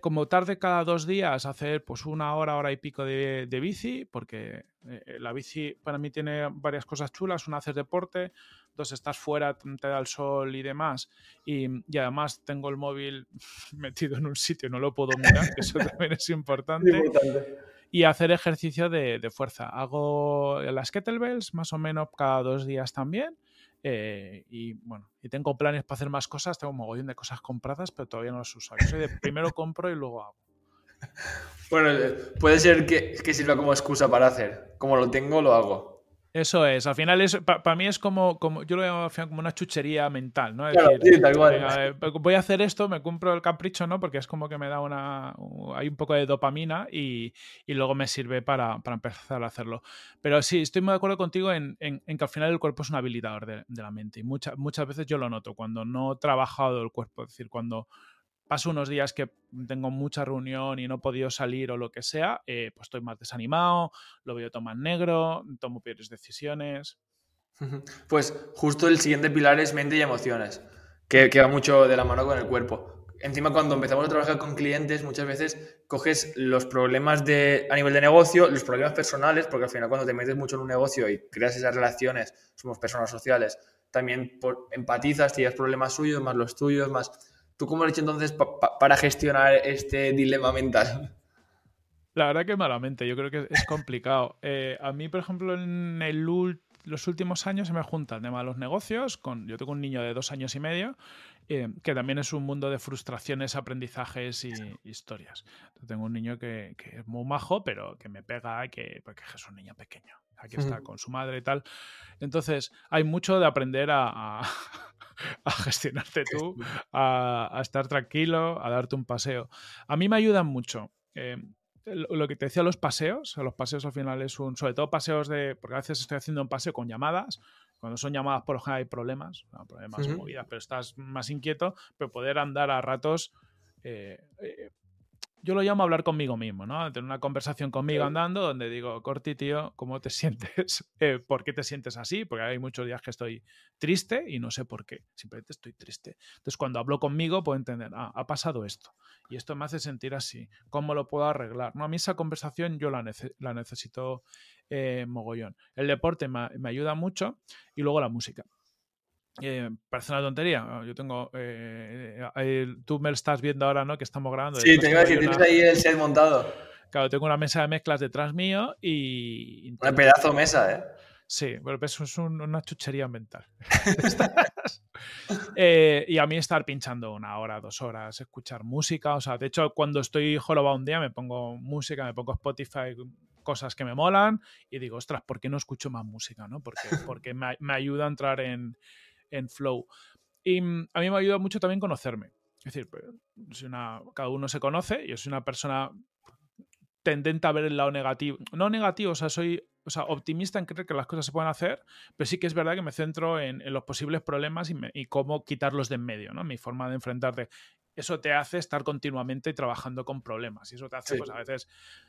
como tarde cada dos días hacer pues una hora, hora y pico de, bici, porque eh, la bici para mí tiene varias cosas chulas. Una, hacer deporte, dos, estás fuera, te da el sol y demás. Y, además tengo el móvil metido en un sitio, no lo puedo mirar, que eso también es importante. Y hacer ejercicio de, de fuerza. Hago las kettlebells más o menos cada dos días también. Eh, y bueno, y tengo planes para hacer más cosas, tengo un mogollón de cosas compradas, pero todavía no las uso. Soy de primero compro y luego hago. Bueno, eh, puede ser que, que sirva como excusa para hacer. Como lo tengo, lo hago. Eso es, al final es, para mí es como, como, yo lo veo como una chuchería mental, ¿no? decir, eh, voy a hacer esto, me compro el capricho, ¿no? Porque es como que me da una, hay un poco de dopamina y, y luego me sirve para, para, empezar a hacerlo. Pero sí, estoy muy de acuerdo contigo en, en, que al final el cuerpo es un habilitador de, de la mente y muchas muchas veces yo lo noto cuando no he trabajado el cuerpo, es decir, cuando paso unos días que tengo mucha reunión y no he podido salir o lo que sea, eh, pues estoy más desanimado, lo veo más negro, tomo peores decisiones. Pues justo el siguiente pilar es mente y emociones, que, que va mucho de la mano con el cuerpo. Encima, cuando empezamos a trabajar con clientes, muchas veces coges los problemas de, a nivel de negocio, los problemas personales, porque al final cuando te metes mucho en un negocio y creas esas relaciones, somos personas sociales, también por, empatizas, tienes problemas suyos, más los tuyos, más ¿Tú cómo has hecho entonces para gestionar este dilema mental? La verdad que malamente, yo creo que es complicado. Eh, a mí, por ejemplo, en los últimos años se me junta el tema de los negocios. Con, yo tengo un niño de dos años y medio, eh, que también es un mundo de frustraciones, aprendizajes y historias. tengo un niño que, es muy majo, pero que me pega, que, porque es un niño pequeño. Aquí está con su madre y tal. Entonces, hay mucho de aprender a a gestionarte tú, a, estar tranquilo, a darte un paseo. A mí me ayudan mucho. Eh, lo que te decía, los paseos, los paseos al final es un, sobre todo paseos de, porque a veces estoy haciendo un paseo con llamadas, cuando son llamadas por lo general hay problemas, problemas, movidas, pero estás más inquieto, pero poder andar a ratos, eh, eh, yo lo llamo hablar conmigo mismo, ¿no? Tener una conversación conmigo andando donde digo, Corti, tío, ¿cómo te sientes? Eh, ¿Por qué te sientes así? Porque hay muchos días que estoy triste y no sé por qué. Simplemente estoy triste. Entonces, cuando hablo conmigo, puedo entender, ah, ha pasado esto. Y esto me hace sentir así. ¿Cómo lo puedo arreglar? No, a mí esa conversación yo la, la necesito eh, mogollón. El deporte me, me ayuda mucho y luego la música. Eh, parece una tontería. Yo tengo. Eh, eh, tú me lo estás viendo ahora, ¿no? Que estamos grabando. Sí, tengo que tienes ahí el set montado. Claro, tengo una mesa de mezclas detrás mío y. Una pedazo mesa, ¿eh? Sí, pero eso es una chuchería mental. eh, y a mí estar pinchando una hora, dos horas, escuchar música. O sea, de hecho, cuando estoy jorobado un día me pongo música, me pongo Spotify, cosas que me molan y digo, ostras, ¿por qué no escucho más música? ¿no? Porque, porque me, me ayuda a entrar en, en Flow. Y mm, a mí me ayuda mucho también conocerme. Es decir, pues, una, cada uno se conoce, yo soy una persona tendente a ver el lado negativo. No negativo, o sea, soy o sea, optimista en creer que las cosas se pueden hacer, pero sí que es verdad que me centro en, los posibles problemas y, y, cómo quitarlos de en medio, ¿no? Mi forma de enfrentarte eso te hace estar continuamente trabajando con problemas. Y eso te hace, pues a veces,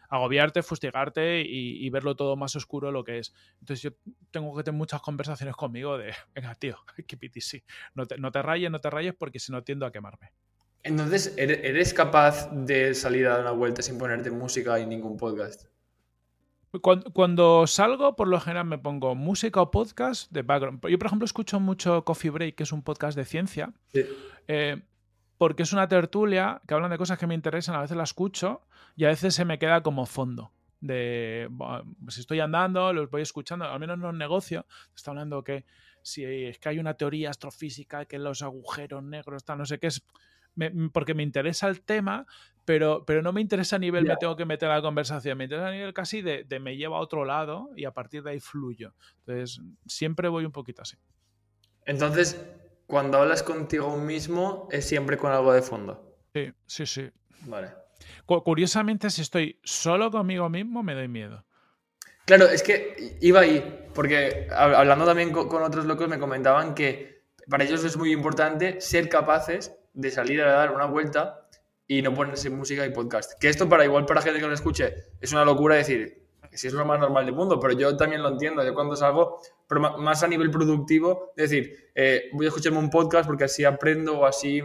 agobiarte, fustigarte y, verlo todo más oscuro de lo que es. Entonces, yo tengo que tener muchas conversaciones conmigo de, venga, tío, it easy. No te, no te rayes, no te rayes, porque si no tiendo a quemarme. Entonces, ¿eres capaz de salir a dar una vuelta sin ponerte música y ningún podcast? Cuando, salgo, por lo general me pongo música o podcast de background. Yo, por ejemplo, escucho mucho Coffee Break, que es un podcast de ciencia. Sí. Eh, porque es una tertulia que hablan de cosas que me interesan, a veces la escucho y a veces se me queda como fondo. De si estoy andando, los voy escuchando, al menos en los negocios, está hablando que si es que hay una teoría astrofísica que los agujeros negros, tal, no sé qué es. porque me interesa el tema, pero, pero no me interesa a nivel me tengo que meter a la conversación, me interesa a nivel casi de, de, me lleva a otro lado y a partir de ahí fluyo. Entonces, siempre voy un poquito así. Entonces, cuando hablas contigo mismo es siempre con algo de fondo. Sí, sí, sí. Vale. Curiosamente, si estoy solo conmigo mismo, me doy miedo. Claro, es que iba ahí, porque hablando también con otros locos me comentaban que para ellos es muy importante ser capaces de salir a dar una vuelta y no ponerse música y podcast. Que esto para igual para gente que lo escuche es una locura decir, si es lo más normal del mundo, pero yo también lo entiendo. Yo cuando salgo, pero más a nivel productivo, es decir, eh, voy a escucharme un podcast porque así aprendo o así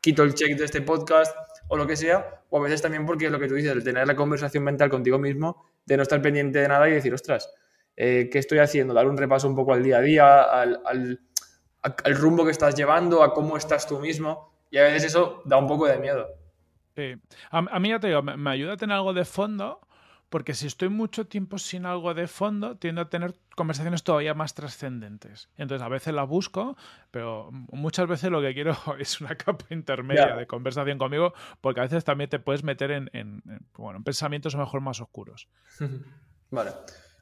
quito el check de este podcast o lo que sea, o a veces también porque lo que tú dices, el tener la conversación mental contigo mismo, de no estar pendiente de nada y decir, ostras, eh, ¿qué estoy haciendo? Dar un repaso un poco al día a día, al, rumbo que estás llevando, a cómo estás tú mismo, y a veces eso da un poco de miedo. Sí. A, a mí ya te digo, me, me ayuda a tener algo de fondo, porque si estoy mucho tiempo sin algo de fondo, tiendo a tener conversaciones todavía más trascendentes. Entonces, a veces la busco, pero muchas veces lo que quiero es una capa intermedia de conversación conmigo, porque a veces también te puedes meter en, bueno, en pensamientos a lo mejor más oscuros. vale.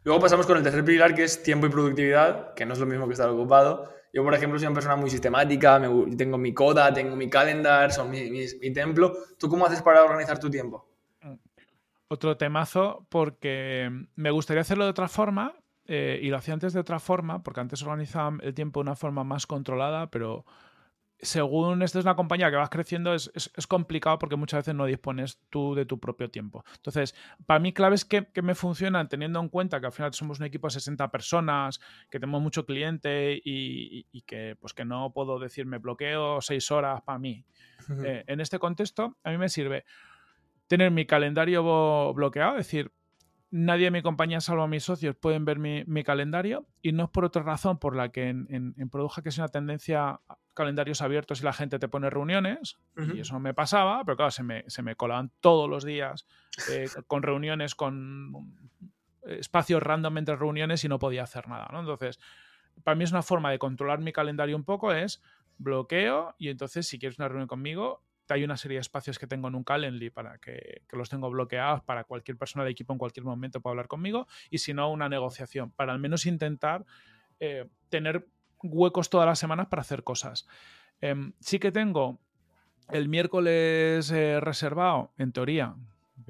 Luego pasamos con el tercer pilar, que es tiempo y productividad, que no es lo mismo que estar ocupado. Yo, por ejemplo, soy una persona muy sistemática, tengo mi coda, tengo mi calendar, son mi, mi templo. ¿Tú cómo haces para organizar tu tiempo? Otro temazo porque me gustaría hacerlo de otra forma eh, y lo hacía antes de otra forma porque antes organizaba el tiempo de una forma más controlada, pero según esta es una compañía que vas creciendo es, es, complicado porque muchas veces no dispones tú de tu propio tiempo. Entonces, para mí claves que, que, me funcionan teniendo en cuenta que al final somos un equipo de 60 personas, que tenemos mucho cliente y, y que, pues, que no puedo decirme bloqueo seis horas para mí. Eh, en este contexto, a mí me sirve tener mi calendario bloqueado, es decir, nadie de mi compañía, salvo mis socios, pueden ver mi, calendario y no es por otra razón por la que en, en, Produja, que es una tendencia calendarios abiertos y la gente te pone reuniones, y eso me pasaba, pero claro, se me, se me colaban todos los días eh, con reuniones, con espacios random entre reuniones y no podía hacer nada, ¿no? Entonces, para mí es una forma de controlar mi calendario un poco, es bloqueo y entonces si quieres una reunión conmigo, hay una serie de espacios que tengo en un Calendly para que, los tengo bloqueados para cualquier persona del equipo en cualquier momento pueda hablar conmigo y si no, una negociación para al menos intentar eh, tener huecos todas las semanas para hacer cosas. Em, sí que tengo el miércoles eh, reservado, en teoría,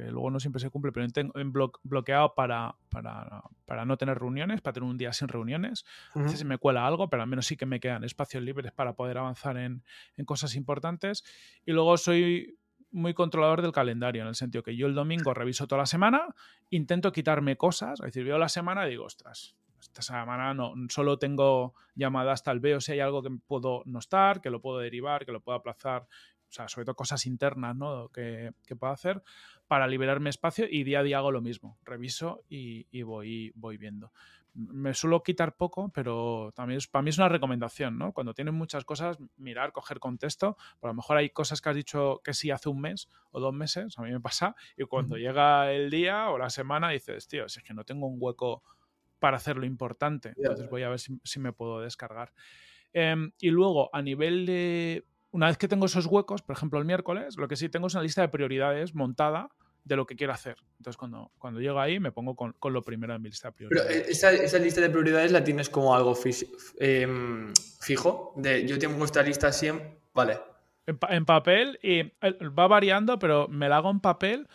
que luego no siempre se cumple, pero tengo en bloqueado para, para, no tener reuniones, para tener un día sin reuniones. A veces se me cuela algo, pero al menos sí que me quedan espacios libres para poder avanzar en, cosas importantes. Y luego soy muy controlador del calendario, en el sentido que yo el domingo reviso toda la semana, intento quitarme cosas, es decir, veo la semana y digo, ostras, esta semana no, solo tengo llamada hasta el veo si hay algo que puedo no estar, que lo puedo derivar, que lo puedo aplazar, o sea, sobre todo cosas internas, ¿no? Que, que puedo hacer para liberarme espacio y día a día hago lo mismo, reviso y, y voy, voy viendo me suelo quitar poco, pero también es, para mí es una recomendación, ¿no? Cuando tienen muchas cosas, mirar, coger contexto. a lo mejor hay cosas que has dicho que sí hace un mes o dos meses, a mí me pasa, y cuando llega el día o la semana dices, tío, si es que no tengo un hueco para hacer lo importante, entonces voy a ver si, me puedo descargar. Em, y luego, a nivel de... Una vez que tengo esos huecos, por ejemplo el miércoles, lo que sí tengo es una lista de prioridades montada de lo que quiero hacer. Entonces, cuando, cuando llego ahí, me pongo con, lo primero en mi lista de prioridades. Pero eh, esa, lista de prioridades la tienes como algo em, fijo. De yo tengo esta lista siempre. Vale. En, papel y eh, va variando, pero me la hago en papel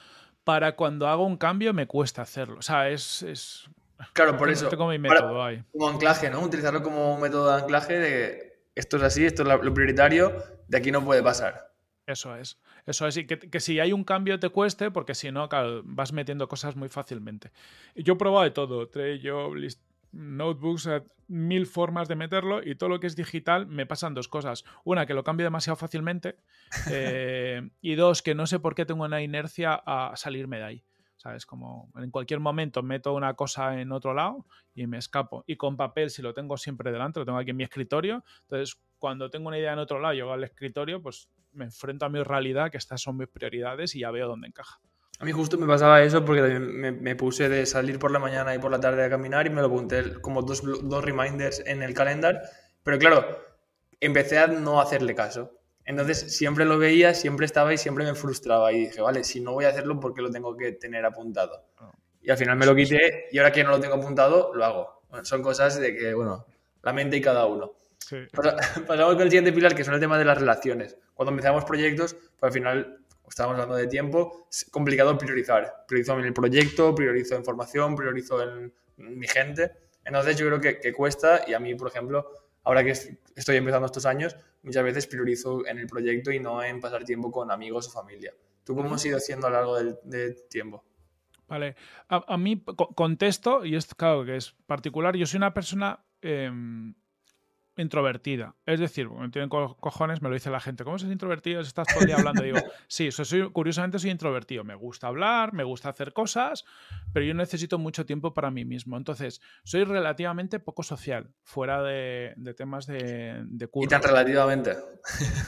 para cuando hago un cambio me cuesta hacerlo. O sea, es. claro, por eso. Como mi método ahí. Como anclaje, ¿no? Utilizarlo como método de anclaje de esto es así, esto es lo prioritario, de aquí no puede pasar. Eso es. Eso es, y que, si hay un cambio te cueste, porque si no, vas metiendo cosas muy fácilmente. Yo he probado de todo, yo notebooks, mil formas de meterlo y todo lo que es digital me pasan dos cosas. Una, que lo cambio demasiado fácilmente eh, y dos, que no sé por qué tengo una inercia a salirme de ahí. ¿Sabes? Como en cualquier momento meto una cosa en otro lado y me escapo. Y con papel, si lo tengo siempre delante, lo tengo aquí en mi escritorio, entonces cuando tengo una idea en otro lado, llego al escritorio, pues me enfrento a mi realidad, que estas son mis prioridades y ya veo dónde encaja. A mí justo me pasaba eso porque me, puse de salir por la mañana y por la tarde a caminar y me lo apunté como dos, dos reminders en el calendar. Pero claro, empecé a no hacerle caso. Entonces siempre lo veía, siempre estaba y siempre me frustraba. Y dije, vale, si no voy a hacerlo, ¿por qué lo tengo que tener apuntado? Ah. Y al final me lo quité y ahora que no lo tengo apuntado, lo hago. son cosas de que, bueno, la mente y cada uno. Pasamos con el siguiente pilar, que son el tema de las relaciones. Cuando empezamos proyectos, pues al final, estábamos hablando de tiempo, es complicado priorizar. Priorizo en el proyecto, priorizo en formación, priorizo en mi gente. Entonces yo creo que, que cuesta y a mí, por ejemplo, ahora que estoy empezando estos años, muchas veces priorizo en el proyecto y no en pasar tiempo con amigos o familia. ¿Tú cómo has ido haciendo a lo largo del, tiempo? Vale, a, mí contesto, y es claro que es particular, yo soy una persona em, introvertida. Es decir, me tienen cojones, me lo dice la gente. ¿Cómo sos introvertido? Estás todo el día hablando. digo, sí, soy, curiosamente soy introvertido. Me gusta hablar, me gusta hacer cosas, pero yo necesito mucho tiempo para mí mismo. Entonces, soy relativamente poco social, fuera de, temas de, de curro. Y tan relativamente.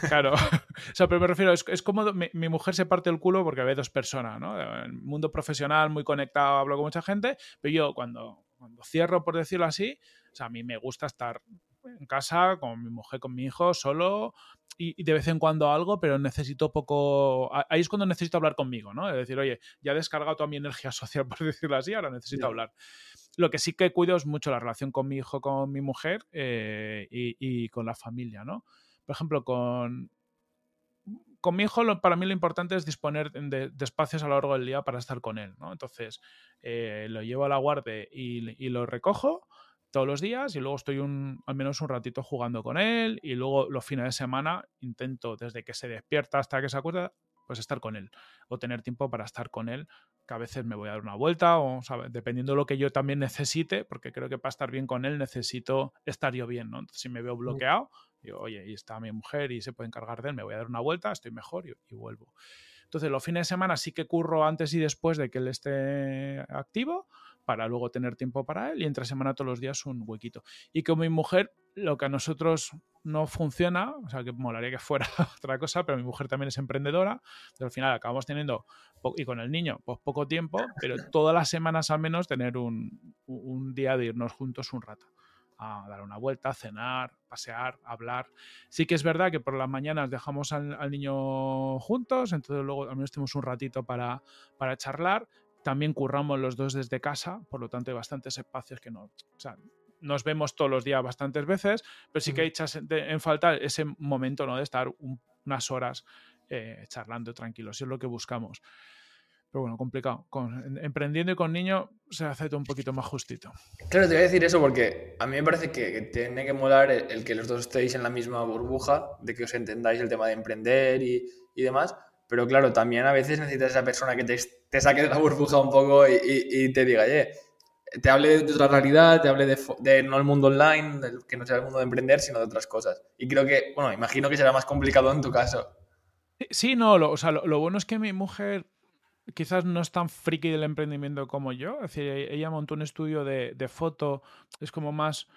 Claro. o sea, pero me refiero, es, es como mi, mujer se parte el culo porque ve dos personas, ¿no? En el mundo profesional, muy conectado, hablo con mucha gente, pero yo cuando, cuando cierro, por decirlo así, o sea, a mí me gusta estar en casa con mi mujer, con mi hijo, solo y, de vez en cuando algo, pero necesito poco. Ahí es cuando necesito hablar conmigo, ¿no? Es decir, oye, ya he descargado toda mi energía social, por decirlo así, ahora necesito hablar. Lo que sí que cuido es mucho la relación con mi hijo, con mi mujer eh, y, con la familia, ¿no? Por ejemplo, con, con mi hijo para mí lo importante es disponer de, espacios a lo largo del día para estar con él, ¿no? Entonces, eh, lo llevo a la guardia y, y, lo recojo todos los días y luego estoy un, al menos un ratito jugando con él y luego los fines de semana intento desde que se despierta hasta que se acuerda pues estar con él o tener tiempo para estar con él que a veces me voy a dar una vuelta o dependiendo de lo que yo también necesite porque creo que para estar bien con él necesito estar yo bien ¿no? Entonces, si me veo bloqueado digo oye y está mi mujer y se puede encargar de él me voy a dar una vuelta estoy mejor y, y vuelvo entonces los fines de semana sí que curro antes y después de que él esté activo para luego tener tiempo para él y entre semana todos los días un huequito. Y como mi mujer, lo que a nosotros no funciona, o sea, que molaría que fuera otra cosa, pero mi mujer también es emprendedora, al final acabamos teniendo, y con el niño, pues poco tiempo, pero todas las semanas al menos tener un, día de irnos juntos un rato a dar una vuelta, cenar, pasear, hablar. Sí que es verdad que por las mañanas dejamos al, niño juntos, entonces luego al menos tenemos un ratito para, para charlar, también curramos los dos desde casa, por lo tanto hay bastantes espacios que no, o sea, nos vemos todos los días bastantes veces, pero sí que hay en falta ese momento ¿no? de estar unas horas eh, charlando tranquilos, es lo que buscamos. Pero bueno, complicado. Con, emprendiendo y con niño se hace todo un poquito más justito. Claro, te voy a decir eso porque a mí me parece que, tiene que molar el, que los dos estéis en la misma burbuja, de que os entendáis el tema de emprender y, y demás, Pero claro, también a veces necesitas esa persona que te, saque de la burbuja un poco y, te diga, oye, te hable de otra realidad, te hable de, no el mundo online, que no sea el mundo de emprender, sino de otras cosas. Y creo que, bueno, imagino que será más complicado en tu caso. Sí, no, lo, o sea, lo, bueno es que mi mujer quizás no es tan friki del emprendimiento como yo. Es decir, e, ella montó un estudio de, foto, es como más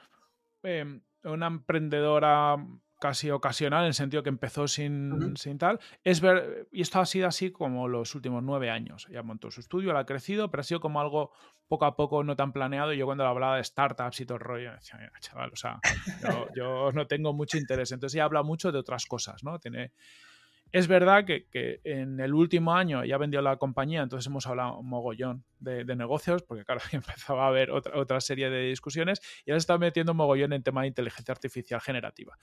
em, una emprendedora casi ocasional, en el sentido que empezó sin, sin, tal. Es ver, y esto ha sido así como los últimos nueve años. Ella montó su estudio, la ha crecido, pero ha sido como algo poco a poco no tan planeado. Y yo cuando hablaba de startups y todo el rollo, decía, chaval, o sea, yo, yo, no tengo mucho interés. Entonces ella habla mucho de otras cosas, ¿no? Tiene es verdad que, en el último año ya vendió la compañía, entonces hemos hablado un mogollón de, negocios, porque claro, empezaba a haber otra, otra serie de discusiones y ahora se está metiendo un mogollón en tema de inteligencia artificial generativa.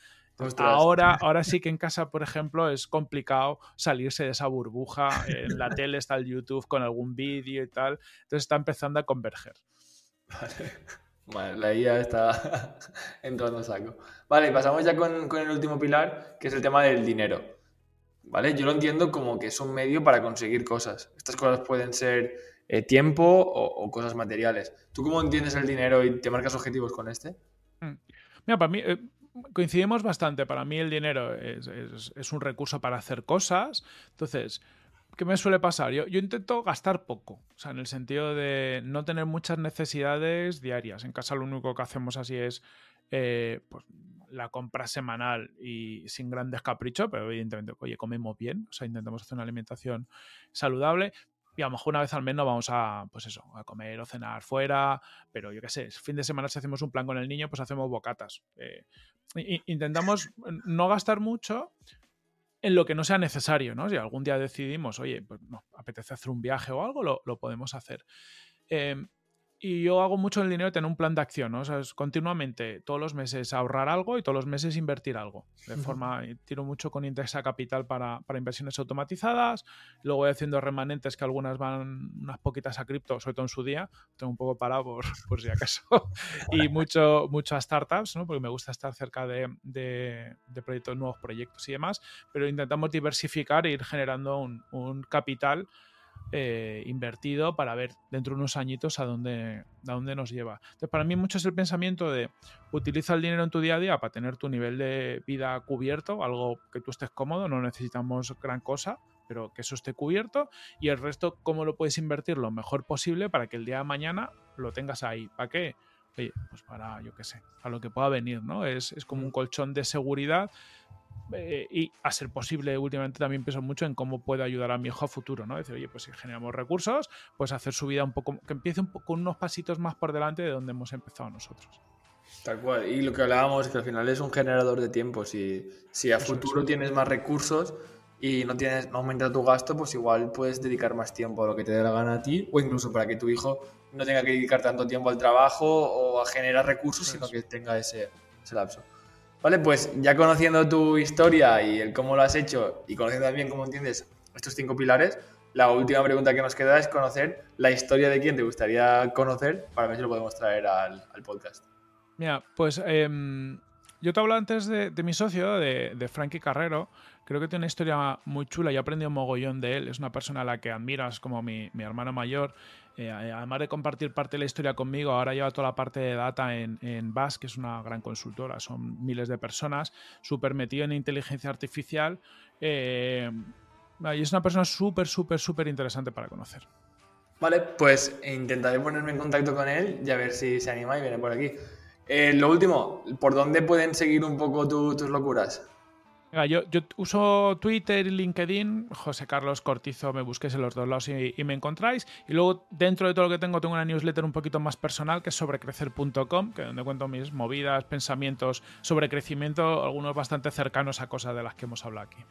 ahora, ahora sí que en casa, por ejemplo, es complicado salirse de esa burbuja. En la tele está el YouTube con algún vídeo y tal, entonces está empezando a converger. Vale. la IA está entrando saco. Vale, pasamos ya con, con el último pilar, que es el tema del dinero. ¿Vale? Yo lo entiendo como que es un medio para conseguir cosas. Estas cosas pueden ser eh, tiempo o, cosas materiales. ¿Tú cómo entiendes el dinero y te marcas objetivos con este? Mm. Mira, para mí eh, coincidimos bastante. Para mí el dinero es, un recurso para hacer cosas. Entonces, ¿qué me suele pasar? Yo, yo, intento gastar poco, o sea, en el sentido de no tener muchas necesidades diarias. En casa lo único que hacemos así es eh, pues, la compra semanal y sin grandes caprichos, pero evidentemente, oye, comemos bien, o sea, intentamos hacer una alimentación saludable. Y a lo mejor una vez al mes nos vamos a, pues eso, a comer o cenar fuera, pero yo qué sé, fin de semana si hacemos un plan con el niño, pues hacemos bocatas. Eh, intentamos no gastar mucho en lo que no sea necesario, ¿no? Si algún día decidimos, oye, pues no, apetece hacer un viaje o algo, lo, lo podemos hacer. Eh, y yo hago mucho el dinero tener un plan de acción, ¿no? O sea, es continuamente, todos los meses ahorrar algo y todos los meses invertir algo. De forma, tiro mucho con Indexa Capital para, para, inversiones automatizadas. Luego voy haciendo remanentes que algunas van unas poquitas a cripto, sobre todo en su día. Tengo un poco parado por, por si acaso. y mucho, mucho a startups, ¿no? Porque me gusta estar cerca de, de, de, proyectos, nuevos proyectos y demás. Pero intentamos diversificar e ir generando un, un capital eh, invertido para ver dentro de unos añitos a dónde, a dónde nos lleva. Entonces, para mí mucho es el pensamiento de utiliza el dinero en tu día a día para tener tu nivel de vida cubierto, algo que tú estés cómodo, no necesitamos gran cosa, pero que eso esté cubierto y el resto cómo lo puedes invertir lo mejor posible para que el día de mañana lo tengas ahí. ¿Para qué? Oye, pues para, yo qué sé, a lo que pueda venir, ¿no? Es, es como un colchón de seguridad eh, y a ser posible, últimamente también pienso mucho en cómo puedo ayudar a mi hijo a futuro, ¿no? Decir, oye, pues si generamos recursos, pues hacer su vida un poco, que empiece un poco, con unos pasitos más por delante de donde hemos empezado nosotros. Tal cual. Y lo que hablábamos es que al final es un generador de tiempo. Si, si a futuro tienes más recursos y no, tienes, no aumenta tu gasto, pues igual puedes dedicar más tiempo a lo que te dé la gana a ti o incluso para que tu hijo no tenga que dedicar tanto tiempo al trabajo o a generar recursos, sino que tenga ese, ese lapso. Vale, pues ya conociendo tu historia y el cómo lo has hecho y conociendo también cómo entiendes estos cinco pilares, la última pregunta que nos queda es conocer la historia de quién te gustaría conocer para ver si lo podemos traer al, podcast. Mira, pues em, yo te hablo antes de, mi socio, de, de, Frankie Carrero. Creo que tiene una historia muy chula y he aprendido un mogollón de él. Es una persona a la que admiras como mi, mi hermano mayor. Eh, además de compartir parte de la historia conmigo, ahora lleva toda la parte de data en, en BAS, que es una gran consultora, son miles de personas, súper metido en inteligencia artificial. Eh, y es una persona súper, súper, súper interesante para conocer. Vale, pues intentaré ponerme en contacto con él y a ver si se anima y viene por aquí. Eh, lo último, ¿por dónde pueden seguir un poco tus locuras? Yo, uso Twitter y LinkedIn, José Carlos Cortizo, me busquéis en los dos lados y, me encontráis. Y luego, dentro de todo lo que tengo, tengo una newsletter un poquito más personal que es sobrecrecer.com, que donde cuento mis movidas, pensamientos sobre crecimiento, algunos bastante cercanos a cosas de las que hemos hablado aquí.